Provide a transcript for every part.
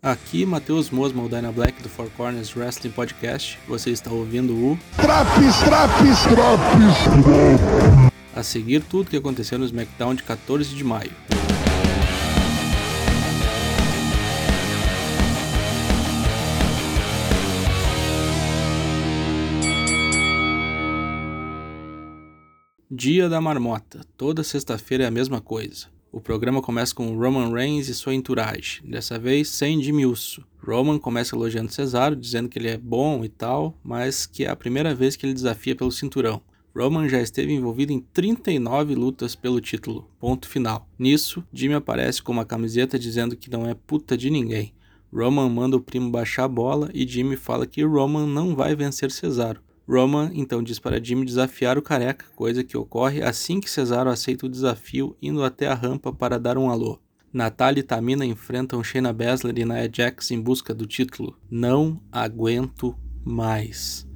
Aqui, Matheus Mosma, o Dyna Black do Four Corners Wrestling Podcast. Você está ouvindo o. Traps, traps, traps! A seguir, tudo o que aconteceu no SmackDown de 14 de maio. Dia da Marmota. Toda sexta-feira é a mesma coisa. O programa começa com Roman Reigns e sua entourage, dessa vez sem Jimmy Uso. Roman começa elogiando Cesaro, dizendo que ele é bom e tal, mas que é a primeira vez que ele desafia pelo cinturão. Roman já esteve envolvido em 39 lutas pelo título. Ponto final. Nisso, Jimmy aparece com uma camiseta dizendo que não é puta de ninguém. Roman manda o primo baixar a bola e Jimmy fala que Roman não vai vencer Cesaro. Roman então diz para Jimmy desafiar o careca, coisa que ocorre assim que Cesaro aceita o desafio indo até a rampa para dar um alô. Natalia e Tamina enfrentam Shayna Baszler e Nia Jax em busca do título. Não aguento mais.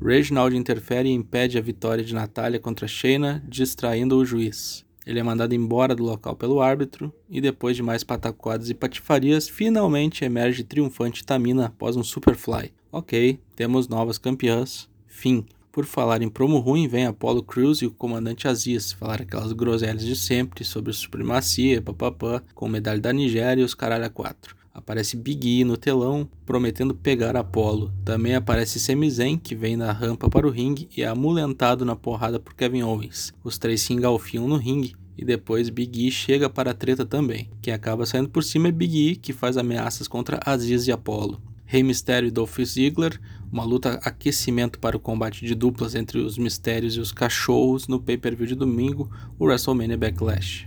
Reginald interfere e impede a vitória de Natalia contra Shayna, distraindo o juiz. Ele é mandado embora do local pelo árbitro e depois de mais pataquadas e patifarias, finalmente emerge triunfante Tamina após um Superfly. Ok, temos novas campeãs, Fim. Por falar em promo ruim, vem Apollo Crews e o comandante Aziz falar aquelas groselhas de sempre sobre supremacia, papapá, com medalha da Nigéria e os caralho a quatro. Aparece Big E no telão, prometendo pegar Apollo. Também aparece Sami Zayn, que vem na rampa para o ringue e é amulentado na porrada por Kevin Owens. Os três se engalfiam no ringue e depois Big E chega para a treta também. Quem acaba saindo por cima é Big E, que faz ameaças contra Aziz e Apollo. Rei Mysterio e Dolph Ziggler, uma luta aquecimento para o combate de duplas entre os Mistérios e os Cachorros no pay-per-view de domingo, o WrestleMania Backlash.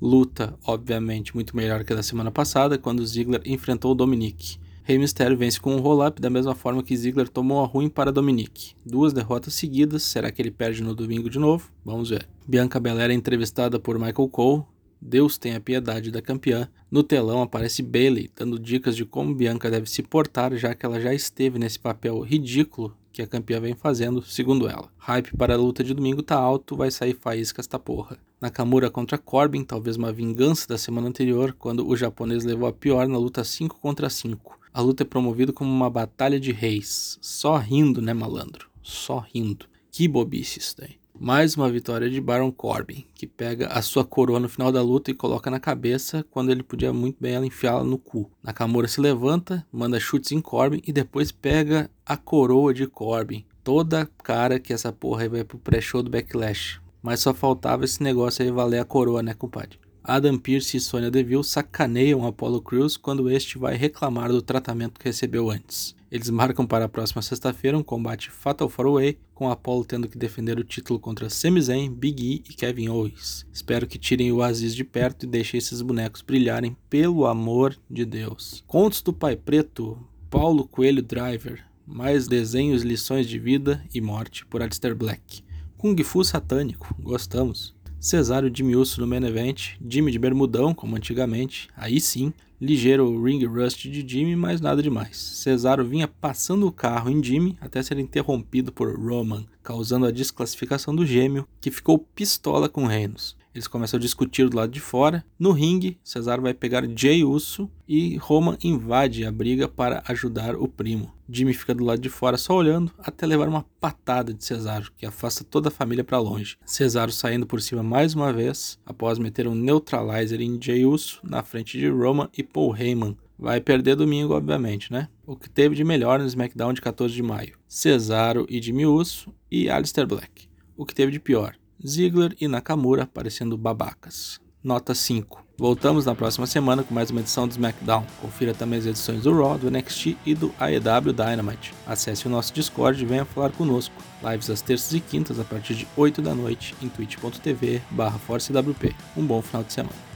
Luta, obviamente, muito melhor que a da semana passada, quando Ziggler enfrentou Dominic. Rei Mysterio vence com um roll-up da mesma forma que Ziggler tomou a ruim para Dominic. Duas derrotas seguidas, será que ele perde no domingo de novo? Vamos ver. Bianca Belair é entrevistada por Michael Cole, Deus tenha piedade da campeã. No telão aparece Bailey, dando dicas de como Bianca deve se portar, já que ela já esteve nesse papel ridículo que a campeã vem fazendo, segundo ela. Hype para a luta de domingo tá alto, vai sair faísca esta porra. Nakamura contra Corbin, talvez uma vingança da semana anterior, quando o japonês levou a pior na luta 5 contra 5. A luta é promovida como uma batalha de reis. Só rindo, né, malandro? Só rindo. Que bobice isso daí. Mais uma vitória de Baron Corbin, que pega a sua coroa no final da luta e coloca na cabeça quando ele podia muito bem ela enfiá-la no cu. Nakamura se levanta, manda chutes em Corbin e depois pega a coroa de Corbin. Toda cara que essa porra aí vai pro pré-show do Backlash. Mas só faltava esse negócio aí valer a coroa, né, compadre? Adam Pearce e Sonya Deville sacaneiam Apollo Crews quando este vai reclamar do tratamento que recebeu antes. Eles marcam para a próxima sexta-feira um combate Fatal 4-Way, com Apollo tendo que defender o título contra Sami Zayn, Big E e Kevin Owens. Espero que tirem o Aziz de perto e deixem esses bonecos brilharem, pelo amor de Deus. Contos do Pai Preto, Paulo Coelho Driver, mais desenhos, lições de vida e morte por Alistair Black. Kung Fu satânico, gostamos. Cesário de Miúcio no main event, Jimmy de bermudão, como antigamente, aí sim, ligeiro ring rust de Jimmy, mas nada demais. Cesaro vinha passando o carro em Jimmy até ser interrompido por Roman, causando a desclassificação do gêmeo, que ficou pistola com Reinos. Eles começam a discutir do lado de fora. No ringue, Cesaro vai pegar Jay Uso e Roman invade a briga para ajudar o primo. Jimmy fica do lado de fora só olhando até levar uma patada de Cesaro, que afasta toda a família para longe. Cesaro saindo por cima mais uma vez, após meter um neutralizer em Jay Uso na frente de Roman e Paul Heyman. Vai perder domingo, obviamente, né? O que teve de melhor no SmackDown de 14 de maio? Cesaro e Jimmy Uso e Alistair Black. O que teve de pior? Ziggler e Nakamura parecendo babacas. Nota 5. Voltamos na próxima semana com mais uma edição do SmackDown. Confira também as edições do Raw, do NXT e do AEW Dynamite. Acesse o nosso Discord e venha falar conosco. Lives às terças e quintas a partir de 8 da noite em twitch.tv barra ForceWP. Um bom final de semana.